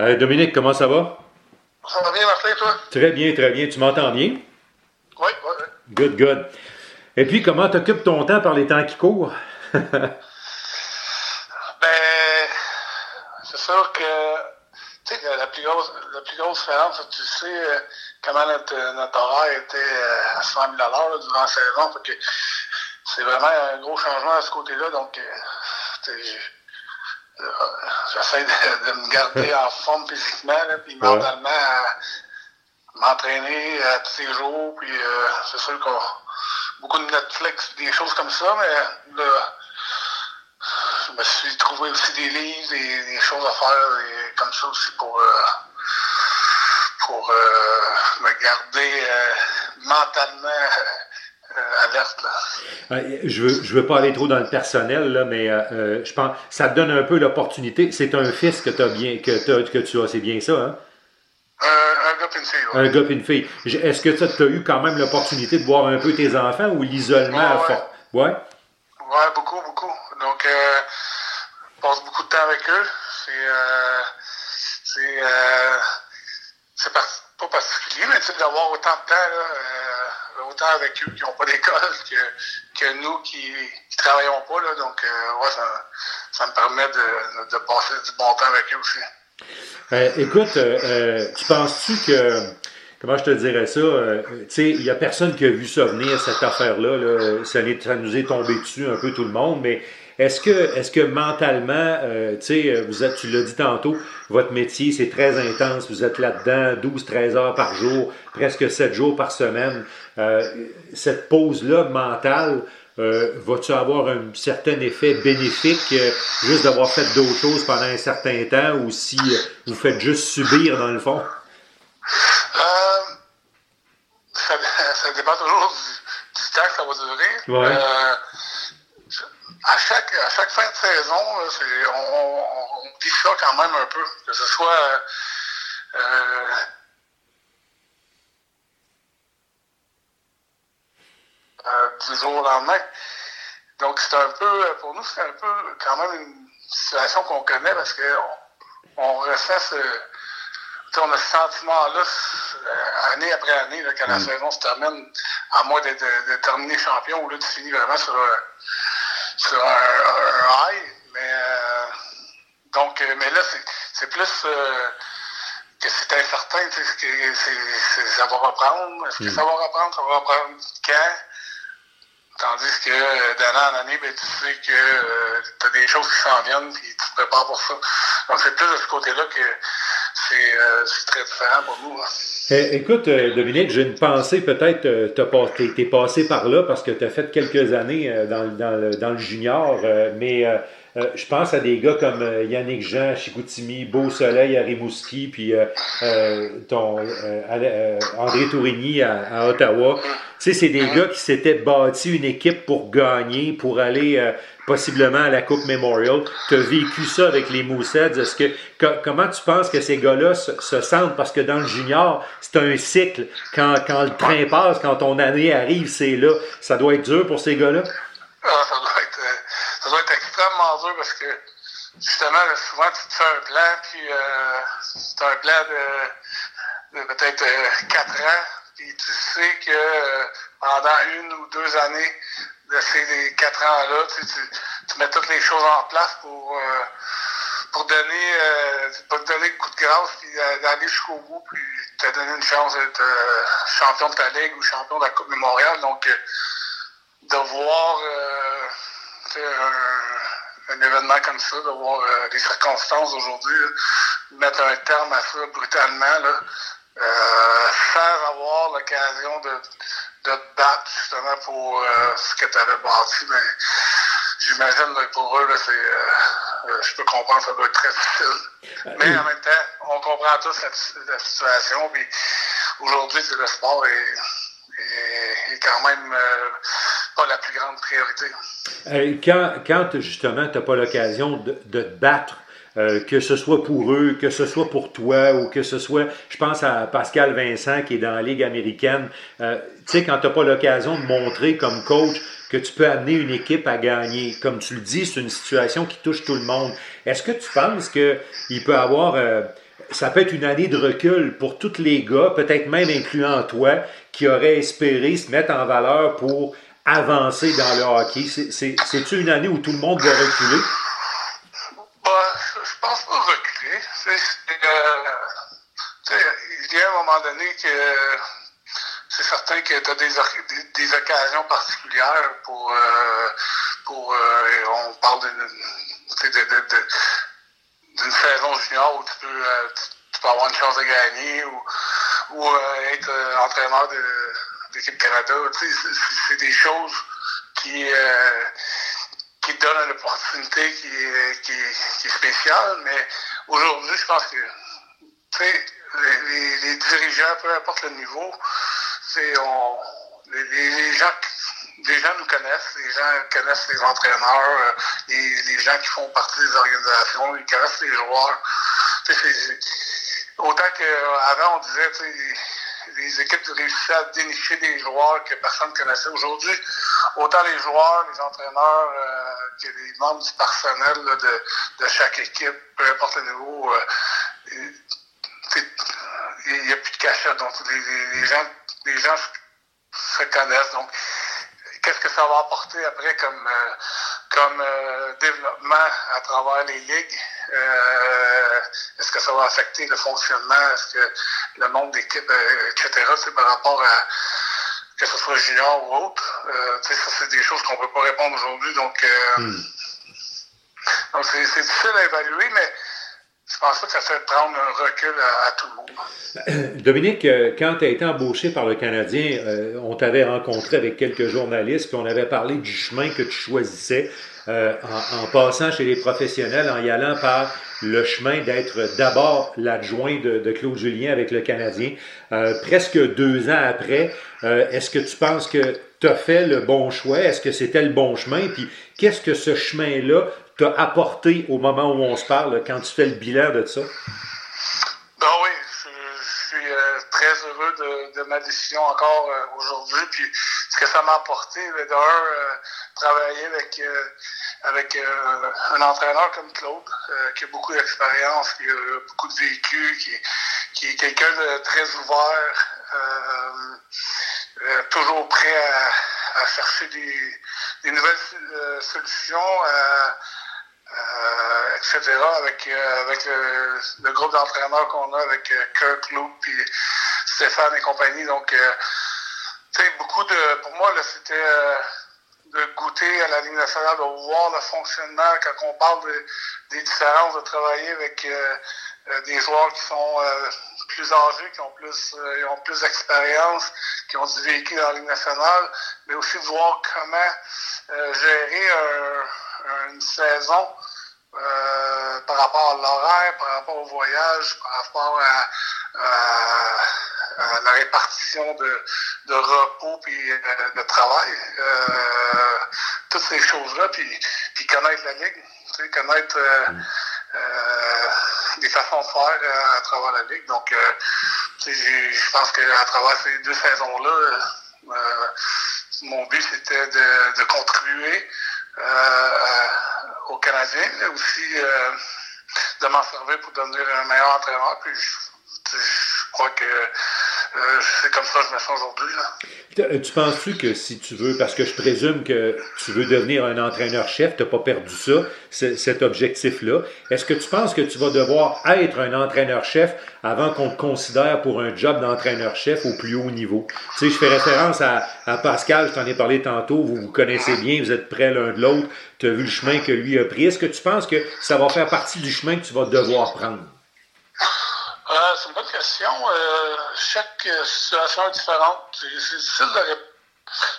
Euh, Dominique, comment ça va? Ça va bien, Martin, toi? Très bien, très bien. Tu m'entends bien? Oui, oui, oui. Good, good. Et puis, comment t'occupes ton temps par les temps qui courent? ben, c'est sûr que, tu sais, la plus grosse, la plus grosse différence, tu sais euh, comment notre, notre horaire était euh, à 100 000 l'heure durant la saison. Fait que c'est vraiment un gros changement à ce côté-là. Donc, tu sais, j'essaie de, de me garder en forme physiquement, là, puis mentalement, à m'entraîner euh, tous les jours. Puis euh, c'est sûr qu'on beaucoup de Netflix, des choses comme ça, mais là, je me suis trouvé aussi des livres, des, des choses à faire et comme ça aussi pour, euh, pour euh, me garder euh, mentalement euh, alerte. Là. Euh, Je veux, je veux pas aller trop dans le personnel, là, mais euh, euh, je pense ça te donne un peu l'opportunité. C'est un fils que, as bien, que, tu as, c'est bien ça, hein? Un, un gars puis une fille, ouais. Un gars et une fille. Est-ce que tu as eu quand même l'opportunité de voir un peu tes enfants ou l'isolement Ouais, a ouais. for- Ouais? Ouais, beaucoup, beaucoup. Donc, euh, je passe beaucoup de temps avec eux. C'est, euh, c'est, euh, c'est par- pas particulier, mais d'avoir autant de temps, là, euh, avec eux qui n'ont pas d'école que, que nous qui ne travaillons pas. Là, donc, euh, ça, me permet de, de passer du bon temps avec eux aussi. Euh, écoute, euh, euh, tu penses-tu que. Comment je te dirais ça? tu sais, il n'y a personne qui a vu ça venir, cette affaire-là. Ça nous est tombé dessus un peu tout le monde, mais est-ce que, est-ce que mentalement, euh, tu sais, euh, vous êtes, tu l'as dit tantôt, votre métier, c'est très intense. Vous êtes là-dedans 12-13 heures par jour, presque 7 jours par semaine. Euh, cette pause-là mentale, euh, vas-tu avoir un certain effet bénéfique euh, juste d'avoir fait d'autres choses pendant un certain temps ou si euh, vous faites juste subir dans le fond? Euh, ça, ça dépend toujours du, du temps que ça va durer. Ouais. À, chaque, à chaque fin de saison, là, on, on, on vit ça quand même un peu. Que ce soit euh, euh, euh, du jour au lendemain. Donc, c'est un peu, pour nous, c'est un peu quand même une situation qu'on connaît parce qu'on on ressent ce, on a ce sentiment-là année après année, là, quand la saison se termine, à moins de, de- de terminer champion, où là, tu finis vraiment sur un, sur un, un- high. Mais, euh, donc, euh, mais là, c'est- plus euh, que c'est incertain, tu sais, que c'est- ça va reprendre. Est-ce que ça va reprendre? Ça va reprendre quand? Tandis que euh, d'année en année, ben, tu sais que tu as des choses qui s'en viennent et tu te prépares pour ça. Donc, c'est plus de ce côté-là que c'est euh, très différent pour nous. hein. Eh, écoute, euh, Dominique, j'ai une pensée, peut-être, euh, t'es t'es passé par là parce que tu as fait quelques années euh, dans, le- dans dans le junior, euh, mais euh, je pense à des gars comme euh, Yannick Jean Chicoutimi, Beau Soleil à Rimouski, puis euh, euh, ton, André Tourigny à, Ottawa. Tu sais, c'est des gars qui s'étaient bâtis une équipe pour gagner, pour aller possiblement à la Coupe Memorial. Tu as vécu ça avec les Mooseheads. Est-ce que, co- comment tu penses que ces gars-là se, se sentent? Parce que dans le junior, c'est un cycle. Quand, quand le train passe, quand ton année arrive, c'est là. Ça doit être dur pour ces gars-là? Être, extrêmement dur parce que justement, souvent, tu te fais un plan, puis euh, c'est un plan de, de peut-être euh, quatre ans, puis tu sais que euh, pendant une ou deux années de ces quatre ans-là, tu, mets toutes les choses en place pour, euh, pour donner, pour donner le coup de grâce, puis d'aller jusqu'au bout, puis te donner une chance d'être champion de ta ligue ou champion de la Coupe Mémoriale. Donc, de voir un, événement comme ça, de voir euh, les circonstances d'aujourd'hui, là, mettre un terme à ça brutalement, euh, sans avoir l'occasion de, te battre justement pour euh, ce que tu avais bâti. Mais j'imagine pour eux, c'est, je peux comprendre, ça doit être très difficile. Mais en même temps, on comprend tous la, situation. Puis aujourd'hui, le sport est, est, est quand même la plus grande priorité. Euh, quand, justement, tu n'as pas l'occasion de, te battre, euh, que ce soit pour eux, que ce soit pour toi, ou que ce soit, je pense à Pascal Vincent qui est dans la Ligue américaine, euh, tu sais, quand tu n'as pas l'occasion de montrer comme coach que tu peux amener une équipe à gagner, comme tu le dis, c'est une situation qui touche tout le monde. Est-ce que tu penses qu'il peut avoir... ça peut être une année de recul pour tous les gars, peut-être même incluant toi, qui auraient espéré se mettre en valeur pour avancer dans le hockey? C'est-tu une année où tout le monde va reculer? Bah, je pense pas reculer. Euh, il y a un moment donné que c'est certain que tu as des, des, occasions particulières pour, euh, pour euh, on parle d'une saison junior où tu peux, tu, peux avoir une chance de gagner ou, ou être entraîneur de Canada. C'est des choses qui, euh, qui donnent une opportunité qui, qui, est spéciale, mais aujourd'hui, je pense que les, dirigeants, peu importe le niveau, on, les, les, gens les gens nous connaissent, les gens connaissent les entraîneurs, euh, les, les, gens qui font partie des organisations, ils connaissent les joueurs. autant qu'avant, on disait, les équipes réussissaient à dénicher des joueurs que personne ne connaissait. Aujourd'hui, autant les joueurs, les entraîneurs euh, que les membres du personnel de, chaque équipe, peu importe le niveau, euh, il n'y a plus de cachette. Donc, les, gens, se connaissent. Donc, qu'est-ce que ça va apporter après comme, euh, développement à travers les ligues? Est-ce que ça va affecter le fonctionnement? Le nombre d'équipes, etc., c'est par rapport à que ce soit junior ou autre? ça, c'est des choses qu'on ne peut pas répondre aujourd'hui. Donc, hmm. donc c'est difficile à évaluer, mais je pense pas que ça fait prendre un recul à, tout le monde. Dominique, euh, quand tu as été embauché par le Canadien, euh, on t'avait rencontré avec quelques journalistes, puis on avait parlé du chemin que tu choisissais euh, en, passant chez les professionnels, en y allant par le chemin d'être d'abord l'adjoint de, de, Claude Julien avec le Canadien. presque deux ans après, est-ce que tu penses que tu as fait le bon choix? Est-ce que c'était le bon chemin? Puis qu'est-ce que ce chemin-là t'a apporté au moment où on se parle, quand tu fais le bilan de ça? Ben oui, je, suis euh, très heureux de, ma décision encore euh, aujourd'hui. Puis ce que ça m'a apporté, ben, d'un, euh, travailler avec, avec un entraîneur comme Claude, qui a beaucoup d'expérience, qui a beaucoup de vécu, qui, qui est quelqu'un de très ouvert, toujours prêt à, chercher des, nouvelles solutions. Euh, etc., avec, euh, avec le, groupe d'entraîneurs qu'on a, avec euh, Kirk, Luke, puis Stéphane et compagnie. Donc, tu sais, beaucoup de. Pour moi, là, c'était de goûter à la Ligue nationale, de voir le fonctionnement quand on parle des différences, de travailler avec des joueurs qui sont plus âgés, qui ont plus, plus d'expérience, qui ont du vécu dans la Ligue nationale, mais aussi de voir comment gérer un une saison euh, par rapport à l'horaire, par rapport au voyage, par rapport à, la répartition de, de repos et euh, de travail. Euh, toutes ces choses-là, puis, puis connaître la Ligue, tu sais, connaître des façons de faire à travers la Ligue. Donc, je pense qu'à travers ces deux saisons-là, mon but, c'était de, de contribuer euh, euh, aux Canadiens, mais aussi euh, de m'en servir pour devenir un meilleur entraîneur. Puis je, crois que c'est comme ça que je me sens aujourd'hui. Tu penses-tu que si tu veux, parce que je présume que tu veux devenir un entraîneur-chef, tu n'as pas perdu ça, cet objectif-là, est-ce que tu penses que tu vas devoir être un entraîneur-chef avant qu'on te considère pour un job d'entraîneur-chef au plus haut niveau? Tu sais, je fais référence à, Pascal, je t'en ai parlé tantôt, vous vous connaissez bien, vous êtes près l'un de l'autre, tu as vu le chemin que lui a pris. Est-ce que tu penses que ça va faire partie du chemin que tu vas devoir prendre? Euh, c'est une bonne question. Euh, chaque situation est différente. C'est difficile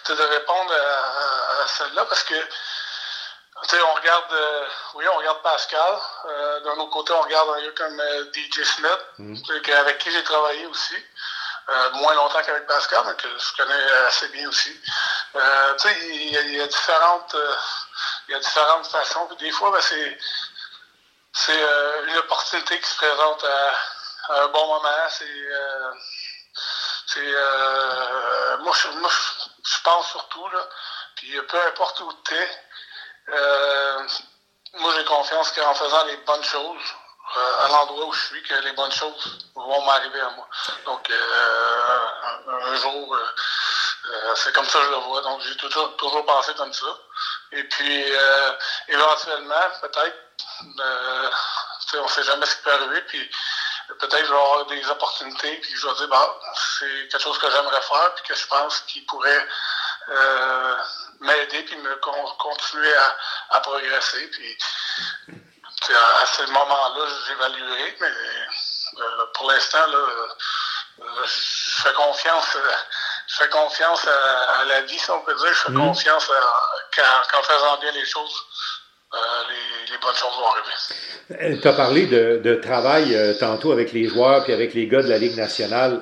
de, de répondre à, à celle-là parce que on regarde, euh, oui, on regarde Pascal. Euh, d'un autre côté, on regarde un gars comme euh, DJ Smith, mm. avec qui j'ai travaillé aussi. moins longtemps qu'avec Pascal, mais que je connais assez bien aussi. il y, a différentes, il y a différentes façons. des fois, ben, c'est, c'est une opportunité qui se présente à, un bon moment. C'est, c'est, moi, je, je pense surtout là. Puis peu importe où tu es, euh, moi, j'ai confiance qu'en faisant les bonnes choses, à l'endroit où je suis que les bonnes choses vont m'arriver à moi. Donc, un, jour, c'est comme ça que je le vois. Donc, j'ai toujours, toujours pensé comme ça. Et puis, éventuellement, peut-être, on ne sait jamais ce qui peut arriver. Puis, peut-être je vais avoir des opportunités, puis je vais dire, bah, c'est quelque chose que j'aimerais faire, puis que je pense qu'il pourrait euh, m'aider, puis me continuer à, progresser. Puis, à, ce moment-là, j'évaluerai, mais euh, pour l'instant, là, euh, je fais confiance. Je fais confiance à, la vie, si on peut dire. Je fais mmh. confiance qu'en faisant bien les choses, bonnes. Tu as parlé de, travail tantôt avec les joueurs puis avec les gars de la Ligue nationale.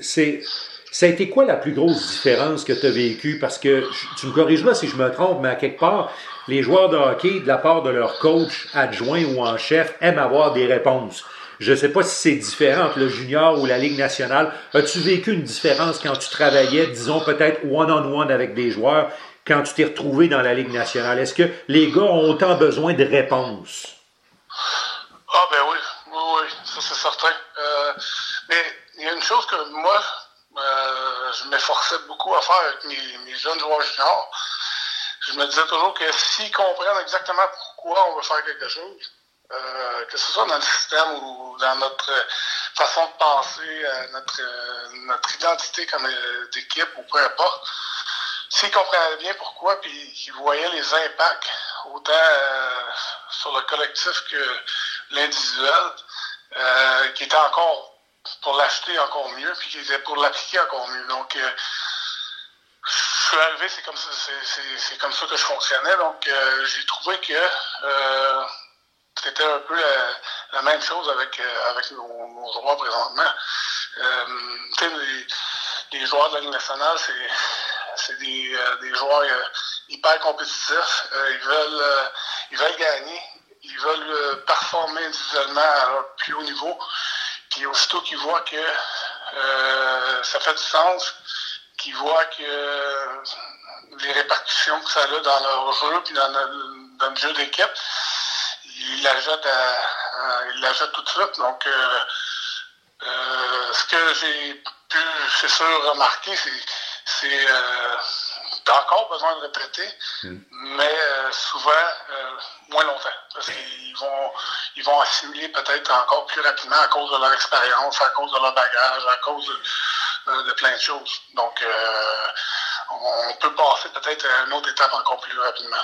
c'est ça a été quoi la plus grosse différence que tu as vécue? Parce que tu me corriges si je me trompe, mais à quelque part, les joueurs de hockey, de la part de leur coach adjoint ou en chef, aiment avoir des réponses. Je ne sais pas si c'est différent entre le junior ou la Ligue nationale. As-tu vécu une différence quand tu travaillais, disons peut-être one-on-one avec des joueurs, quand tu t'es retrouvé dans la Ligue nationale? Est-ce que les gars ont autant besoin de réponses? Ah ben oui, oui, oui, ça c'est certain. Euh, mais il y a une chose que moi, euh, je m'efforçais beaucoup à faire avec mes, jeunes joueurs juniors. Je me disais toujours que s'ils comprennent exactement pourquoi on veut faire quelque chose, euh, que ce soit dans le système ou dans notre façon de penser, notre, notre identité comme d'équipe ou peu importe, s'ils comprenaient bien pourquoi, puis qu'ils voyaient les impacts autant sur le collectif que l'individuel, qui était encore pour l'acheter encore mieux, puis qui était pour l'appliquer encore mieux. Donc, euh, je suis arrivé, c'est comme ça, c'est, comme ça que je fonctionnais. Donc, euh, j'ai trouvé que euh, c'était un peu la, même chose avec, avec nos, nos droits présentement. Les, les, joueurs de la Ligue nationale, c'est, des, des joueurs hyper compétitifs. ils veulent ils veulent gagner. Ils veulent performer individuellement à leur plus haut niveau. Puis aussitôt qu'ils voient que euh, ça fait du sens, qu'ils voient que euh, les répercussions que ça a dans leur jeu puis dans, le, jeu d'équipe, ils ils tout de suite. Donc euh, ce que j'ai pu, c'est sûr, remarquer, c'est T'as encore besoin de répéter, hmm. mais euh, souvent euh, moins longtemps. Parce qu'ils vont, ils vont assimiler peut-être encore plus rapidement à cause de leur expérience, à cause de leur bagage, à cause de, euh, plein de choses. Donc, on peut passer peut-être à une autre étape encore plus rapidement.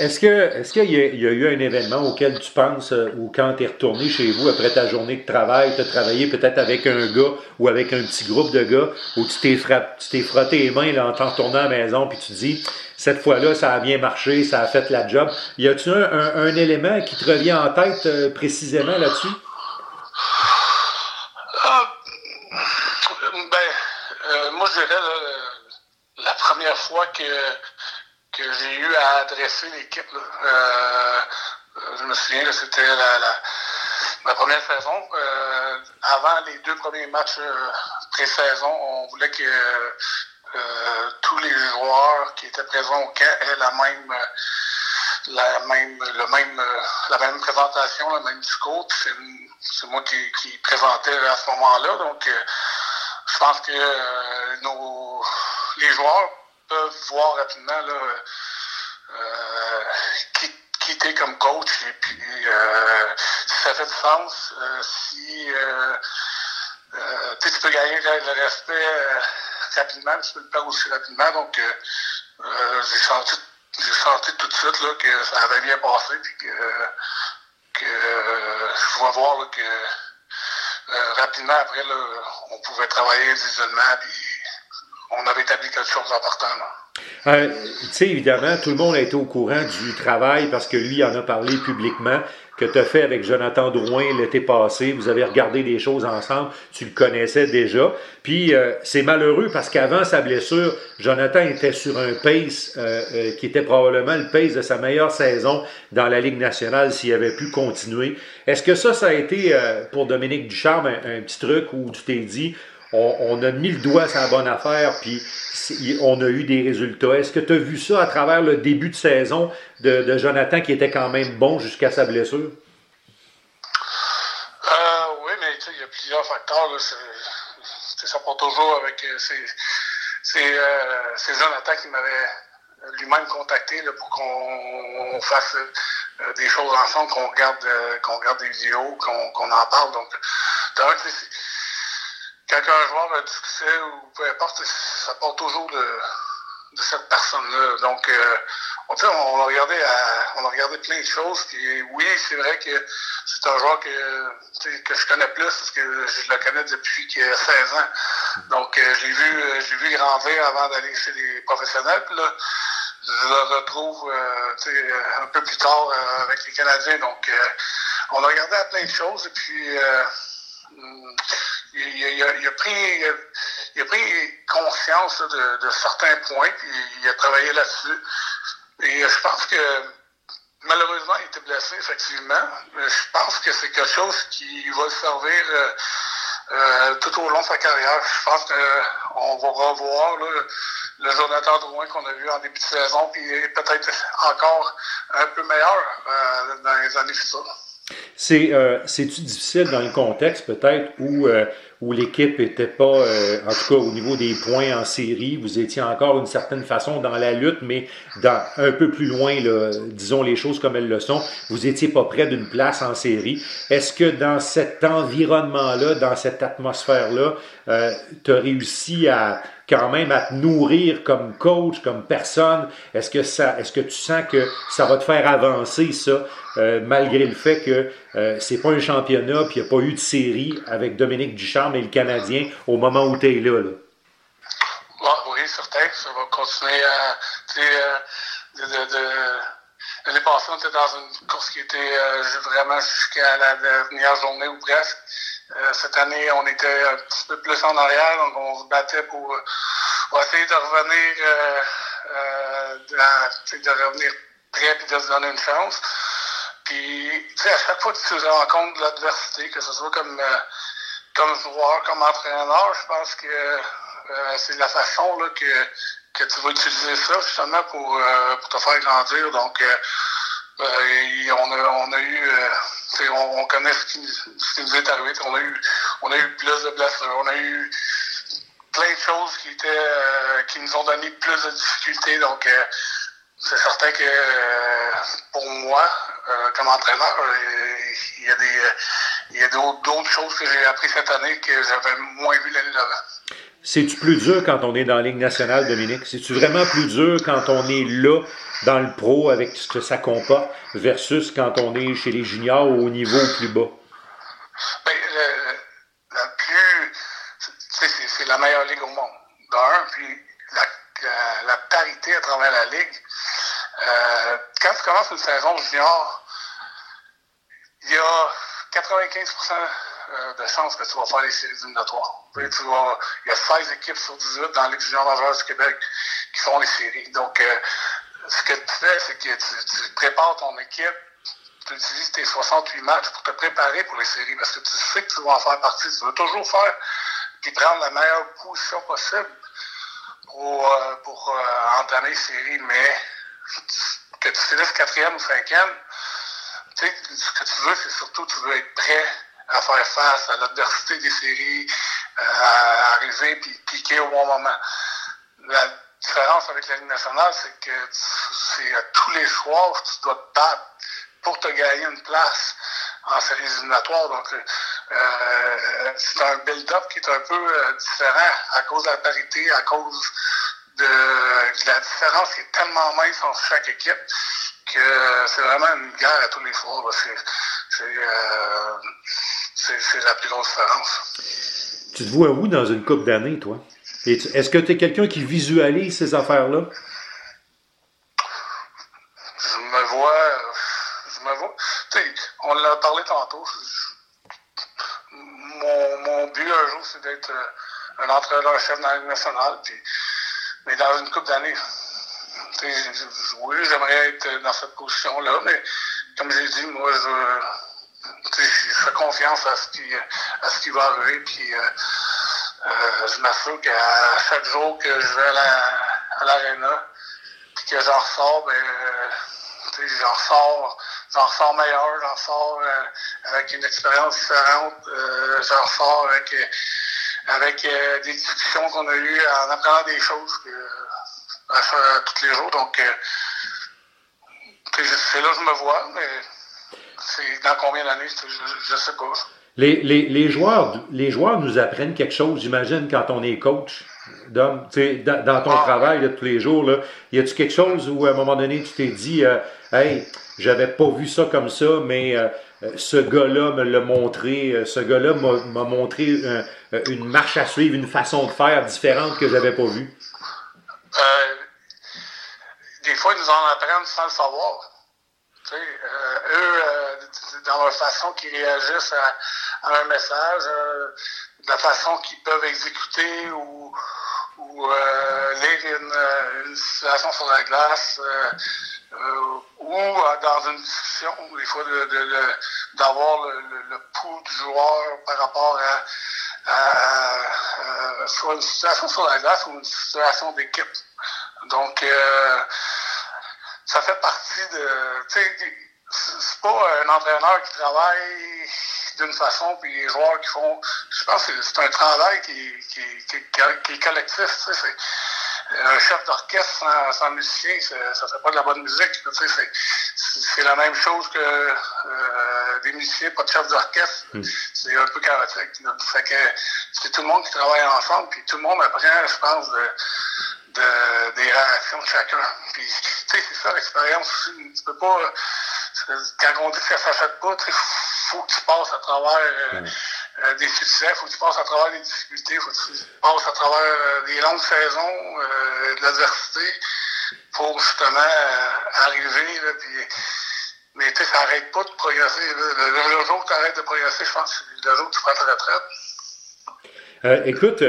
Est-ce que est-ce qu'il y, a eu un événement auquel tu penses ou quand tu retourné chez vous après ta journée de travail, tu as travaillé peut-être avec un gars ou avec un petit groupe de gars où tu t'es tu t'es frotté les mains là, en t'en retournant à la maison puis tu dis cette fois-là, ça a bien marché, ça a fait la job. Y un, un, élément qui te revient en tête euh, précisément là-dessus? Ah, ben, euh, moi, je dirais la première que, que j'ai eu à adresser l'équipe. Euh, je me souviens, c'était la, la, première saison. avant les deux premiers matchs pré-saison, on voulait que euh, tous les joueurs qui étaient présents au camp aient la même la même le même la même présentation, le même discours. C'est moi qui, présentais à ce moment-là. Donc euh, je pense que euh, nos les joueurs peuvent voir rapidement là, t'es comme coach et puis si ça fait du sens, si tu peux gagner le respect rapidement, tu peux le faire aussi rapidement. Donc, euh, euh, j'ai senti, senti tout de suite là, que ça avait bien passé, que, je pouvais voir que euh, rapidement après, là, on pouvait travailler individuellement, on avait établi quelque chose d'important. Euh, tu sais, évidemment, tout le monde a été au courant du travail parce que lui en a parlé publiquement que tu as fait avec Jonathan Drouin l'été passé. Vous avez regardé des choses ensemble. Tu le connaissais déjà. Puis euh, c'est malheureux parce qu'avant sa blessure, Jonathan était sur un pace euh, euh, qui était probablement le pace de sa meilleure saison dans la Ligue nationale s'il avait pu continuer. Est-ce que ça, ça a été pour Dominique Ducharme un, un petit truc où tu t'es dit, on, a mis le doigt sur la bonne affaire, puis on a eu des résultats. Est-ce que tu as vu ça à travers le début de saison de, Jonathan qui était quand même bon jusqu'à sa blessure? il y a plusieurs facteurs. Là, ça part toujours avec ces, ces, ces Jonathan qui m'avait lui-même contacté pour qu'on fasse des choses ensemble, qu'on regarde, qu'on regarde des vidéos, qu'on en parle. Donc, quand un joueur a du succès ou peu importe, ça part toujours de, cette personne-là. Donc, euh, on, on, a regardé on a regardé plein de choses. Oui, c'est vrai que c'est un joueur que, que je connais plus parce que je le connais depuis qu'il a 16 ans. Donc, euh, j'ai vu, euh, vu grandir avant d'aller chez les professionnels. Puis là, je le retrouve euh, un peu plus tard avec les Canadiens. Donc, on a regardé à plein de choses. Et puis, il, a, pris, il a pris conscience de, certains points, puis il a travaillé là-dessus. Et je pense que malheureusement, il était blessé, effectivement. Je pense que c'est quelque chose qui va le servir euh, euh, tout au long de sa carrière. Je pense qu'on va revoir le Jonathan Drouin qu'on a vu en début de saison, puis peut-être encore un peu meilleur euh, dans les années futures. C'est c'est-tu difficile dans le contexte peut-être où où l'équipe n'était pas, euh, en tout cas au niveau des points en série, vous étiez encore d'une certaine façon dans la lutte, mais dans, un peu plus loin, là, disons les choses comme elles le sont, vous étiez pas près d'une place en série. Est-ce que dans cet environnement-là, dans cette atmosphère-là, euh, tu as réussi à quand même à te nourrir comme coach, comme personne? Est-ce que ça, est-ce que tu sens que ça va te faire avancer ça, euh, malgré le fait que euh, c'est pas un championnat, puis il n'y a pas eu de série avec Dominique Ducharme et le Canadien au moment où tu es là? là? oui, certain. Ça va continuer à. Euh, de, de, L'année passée, on était dans une course qui était vraiment jusqu'à la dernière journée ou presque. Euh, cette année, on était un petit peu plus en arrière, donc on se battait pour, essayer de revenir, euh, euh, de, revenir prêt et de se donner une chance. Puis, tu sais, à chaque fois que tu te rends compte de l'adversité, que ce soit comme, comme joueur, comme entraîneur, je pense que c'est la façon là, que, que tu vas utiliser ça justement pour, pour te faire grandir. Donc, on, a, on a eu on, connaît ce qui, nous est arrivé. On a, eu, on a eu plus de blessures. On a eu plein de choses qui étaient euh, qui nous ont donné plus de difficultés. Donc, euh, c'est certain que euh, pour moi, comme entraîneur, il y a a d'autres choses que j'ai appris cette année que j'avais moins vu l'année d'avant. C'est-tu plus dur quand on est dans la Ligue nationale, Dominique? C'est-tu vraiment plus dur quand on est là dans le pro avec ce que ça comporte versus quand on est chez les juniors au niveau plus bas? Ben, la plus. C'est la meilleure ligue au monde. D'un, puis la, parité à travers la ligue. Euh, quand tu commences une saison junior, il y a 95 euh, de chances que tu vas faire les séries éliminatoires. Tu vas, il y a 16 équipes sur 18 dans la Ligue junior majeure du Québec qui font les séries. Donc, euh, ce que tu fais, c'est que tu, prépares ton équipe, tu utilises tes 68 matchs pour te préparer pour les séries parce que tu sais que tu vas en faire partie. Tu veux toujours faire et prendre la meilleure position possible pour, euh, pour entamer les séries. Mais que tu finisses quatrième ou cinquième, tu sais, ce que tu veux, c'est surtout tu veux être prêt à faire face à l'adversité des séries, euh, à arriver et piquer au bon moment différence avec la Ligue nationale, c'est que c'est à tous les soirs, tu dois te battre pour te gagner une place en séries éliminatoires. Donc, euh, c'est un build-up qui est un peu euh, différent à cause de la parité, à cause de, la différence qui est tellement mince entre chaque équipe que c'est vraiment une guerre à tous les soirs. C'est la plus grosse différence. Tu te vois où dans une coupe d'années, toi? Est-ce que tu es quelqu'un qui visualise ces affaires-là? Je me vois. Je me vois. Tu sais, on l'a parlé tantôt. Mon, mon but un jour, c'est d'être euh, un entraîneur-chef dans la Ligue nationale. Puis, mais dans une coupe d'années. Oui, j'aimerais être dans cette position-là, mais comme j'ai dit, moi, je, je fais confiance à ce qui, va arriver. Puis, euh, euh, je m'assure qu'à chaque jour que je vais à l'aréna, puis que j'en ressors, ben, j'en ressors j'en ressors meilleur, j'en ressors avec une expérience différente, j'en ressors avec, des discussions qu'on a eues en apprenant des choses à faire tous les jours. Donc, c'est là que je me vois, c'est dans combien d'années, je ne sais pas. Les, les, les, joueurs, les joueurs nous apprennent quelque chose, j'imagine, quand on est coach. Dans, dans ton ah. travail de tous les jours, là, y a-tu quelque chose où à un moment donné tu t'es dit, euh, hey, j'avais pas vu ça comme ça, mais euh, ce gars-là me l'a montré, euh, ce gars-là m'a montré une marche à suivre, une façon de faire différente que j'avais pas vue? des fois, ils nous en apprennent sans le savoir. Euh, eux, euh, dans la façon qu'ils réagissent à, un message, euh, la façon qu'ils peuvent exécuter ou, ou lire une, situation sur la glace, ou dans une discussion, des fois, d'avoir le, le, pouls du joueur par rapport à, soit une situation sur la glace ou une situation d'équipe. Donc, ça fait partie de. C'est pas un entraîneur qui travaille d'une façon, puis les joueurs qui font. Je pense que c'est un travail qui, qui, qui, qui est collectif. Tu sais, un chef d'orchestre sans, sans, musicien, ça fait pas de la bonne musique. Tu sais, c'est la même chose que euh, des musiciens, pas de chef d'orchestre. Hmm. C'est un peu chaotique. C'est tout le monde qui travaille ensemble, puis tout le monde apprend, je pense, de, de, des réactions de chacun. Puis, tu sais, c'est ça l'expérience. Tu peux pas, quand on dit que ça s'achète pas, il faut que tu passes à travers euh, euh, des succès, il faut que tu passes à travers des difficultés, il faut que tu passes à travers euh, des longues saisons, de l'adversité, pour justement arriver. Là, puis, mais tu sais, ça n'arrête pas de progresser. Le, jour où tu arrêtes de progresser, je pense que le jour où tu prends ta retraite. Écoute,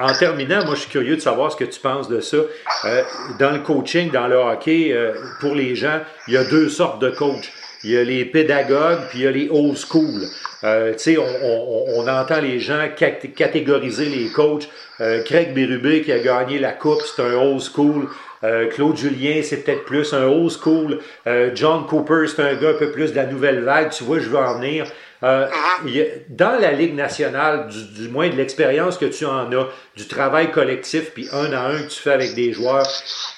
en terminant, moi je suis curieux de savoir ce que tu penses de ça. Euh, dans le coaching, dans le hockey, pour les gens, il y a deux sortes de coachs. Il y a les pédagogues, puis il y a les old school. tu sais, on, entend les gens catégoriser les coachs. Craig Berube qui a gagné la coupe, c'est un old school. Claude Julien, c'est peut-être plus un old school. John Cooper, c'est un gars un peu plus de la nouvelle vague. Tu vois, je veux en venir. Euh, dans la Ligue nationale, du, moins de l'expérience que tu en as, du travail collectif, puis un à un que tu fais avec des joueurs,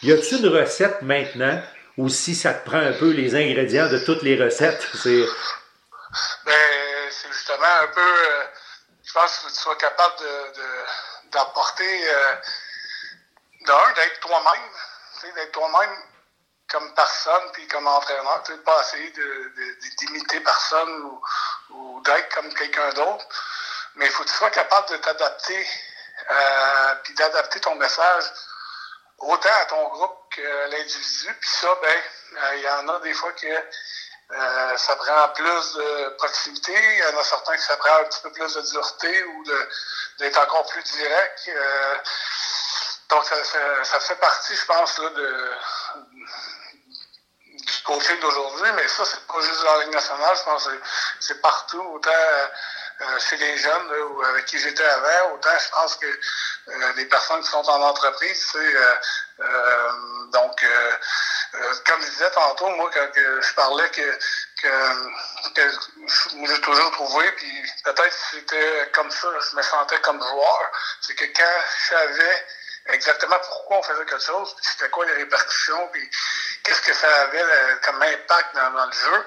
y a-t-il une recette maintenant ou si ça te prend un peu les ingrédients de toutes les recettes? C'est ben, justement un peu, euh, je pense que tu sois capable d'apporter, de, euh, d'un, d'être toi-même, d'être toi-même comme personne, puis comme entraîneur, tu sais, pas essayer d'imiter de, personne ou, ou d'être comme quelqu'un d'autre. Mais il faut que tu sois capable de t'adapter, euh, puis d'adapter ton message autant à ton groupe qu'à l'individu. Puis ça, ben, euh, il y en a des fois que euh, ça prend plus de proximité, il y en a certains que ça prend un petit peu plus de dureté ou d'être encore plus direct. Donc, ça, ça, fait partie, je pense, là, de, coaching d'aujourd'hui, mais ça, c'est pas juste dans la Ligue nationale, je pense que c'est partout, autant euh, chez les jeunes ou avec qui j'étais avant, autant je pense que euh, les personnes qui sont en entreprise, c'est euh, donc comme je disais tantôt, moi, quand je parlais que, que, que j'ai toujours trouvé, puis peut-être c'était comme ça, je me sentais comme joueur, c'est que quand je savais exactement pourquoi on faisait quelque chose, puis c'était quoi les répercussions, puis qu'est-ce que ça avait euh, comme impact dans, le jeu,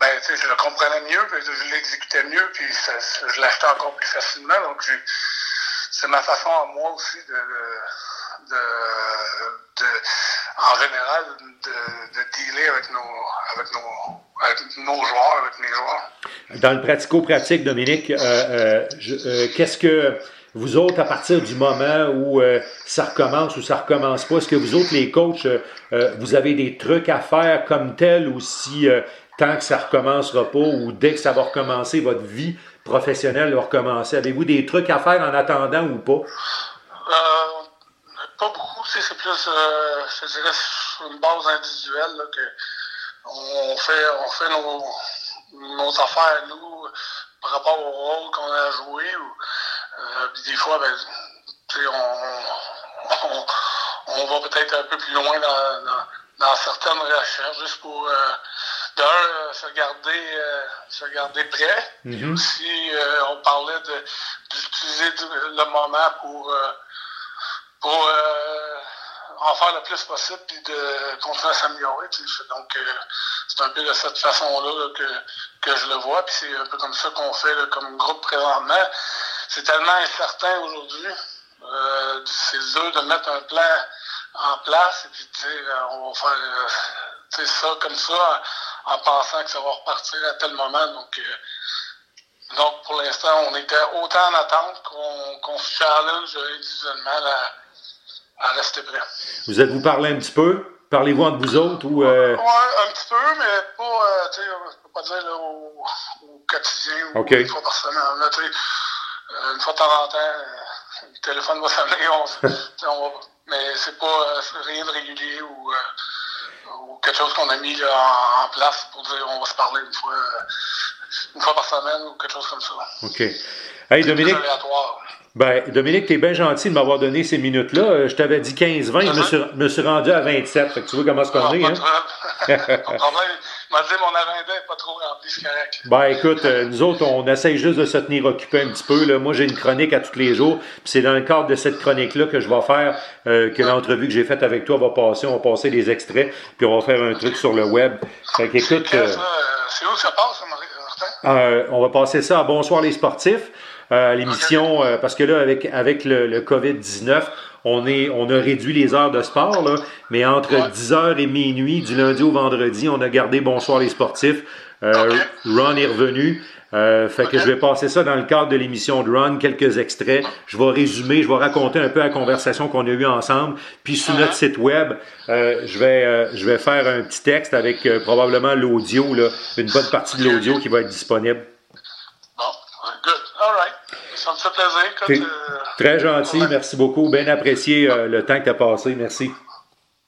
ben, tu sais, je le comprenais mieux, je l'exécutais mieux, puis je l'achetais encore plus facilement. Donc, c'est ma façon à moi aussi de, de, de, en général, de, de dealer avec nos, avec nos, avec nos joueurs, avec mes joueurs. Dans le pratico-pratique, Dominique, euh, euh qu'est-ce que vous autres, à partir du moment où euh, ça recommence ou ça recommence pas, est-ce que vous autres, les coachs, euh, euh, vous avez des trucs à faire comme tel ou si tant que ça recommencera pas ou dès que ça va recommencer, votre vie professionnelle va recommencer, avez-vous des trucs à faire en attendant ou pas? pas beaucoup, c'est plus, je dirais, une base individuelle là, que on fait, on fait nos, nos affaires, nous, par rapport au rôle qu'on a joué. Ou, euh, des fois, ben, on, on, on, va peut-être un peu plus loin dans, dans, dans, certaines recherches, juste pour euh, d'un, se garder, se garder prêt. Mm aussi, on parlait d'utiliser le moment pour, pour en faire le plus possible puis de continuer à s'améliorer. Donc, c'est un peu de cette façon-là que, que je le vois. Puis c'est un peu comme ça qu'on fait comme groupe présentement. C'est tellement incertain aujourd'hui. Euh, c'est dur de mettre un plan en place et puis de dire euh, on va faire euh, ça comme ça en, pensant que ça va repartir à tel moment. Donc, euh, donc pour l'instant, on était autant en attente qu'on qu se challenge individuellement à, à rester prêt. Vous êtes-vous parlé un petit peu? Parlez-vous entre vous autres ou. Euh... Un petit peu, mais pas, euh, tu sais, je peux pas dire là, au, au, quotidien ou okay. une fois par semaine. Là, une fois de temps en temps, euh, le téléphone va sonner, on, on mais c'est pas euh, rien de régulier ou, ou quelque chose qu'on a mis là, en, en, place pour dire on va se parler une fois, une fois par semaine ou quelque chose comme ça. OK. Hey, Dominique. Ben, Dominique, tu es bien gentil de m'avoir donné ces minutes-là. Euh, je t'avais dit 15-20, je me suis, me suis, rendu à 27. Fait que tu vois comment c'est qu'on est. Hein? pas de problème. M'a dit mon agenda n'est pas trop rempli, c'est correct. Ben écoute, euh, nous autres, on essaye juste de se tenir occupé un petit peu. Là. Moi, j'ai une chronique à tous les jours. Puis c'est dans le cadre de cette chronique-là que je vais faire, euh, que l'entrevue que j'ai faite avec toi va passer. On va passer des extraits, puis on va faire un truc sur le web. Fait qu'écoute. Euh, c'est où ça passe, Martin? on va passer ça à Bonsoir les sportifs euh, l'émission, euh, parce que là, avec, avec le, le COVID-19, on, est, on a réduit les heures de sport, là, mais entre 10h et minuit, du lundi au vendredi, on a gardé Bonsoir les sportifs. Euh, Ron est revenu. Euh, fait que je vais passer ça dans le cadre de l'émission de Run, quelques extraits. Je vais résumer, je vais raconter un peu la conversation qu'on a eue ensemble. Puis sur notre site web, euh, je, vais, euh, je vais faire un petit texte avec euh, probablement l'audio, une bonne partie de l'audio qui va être disponible. Bon, good. All right. Ça me fait plaisir. Quand, euh, très gentil, ouais. merci beaucoup. Bien apprécié euh, le temps que tu as passé. Merci.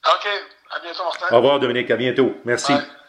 OK. À bientôt, Martin. Au revoir, Dominique. À bientôt. Merci. Bye.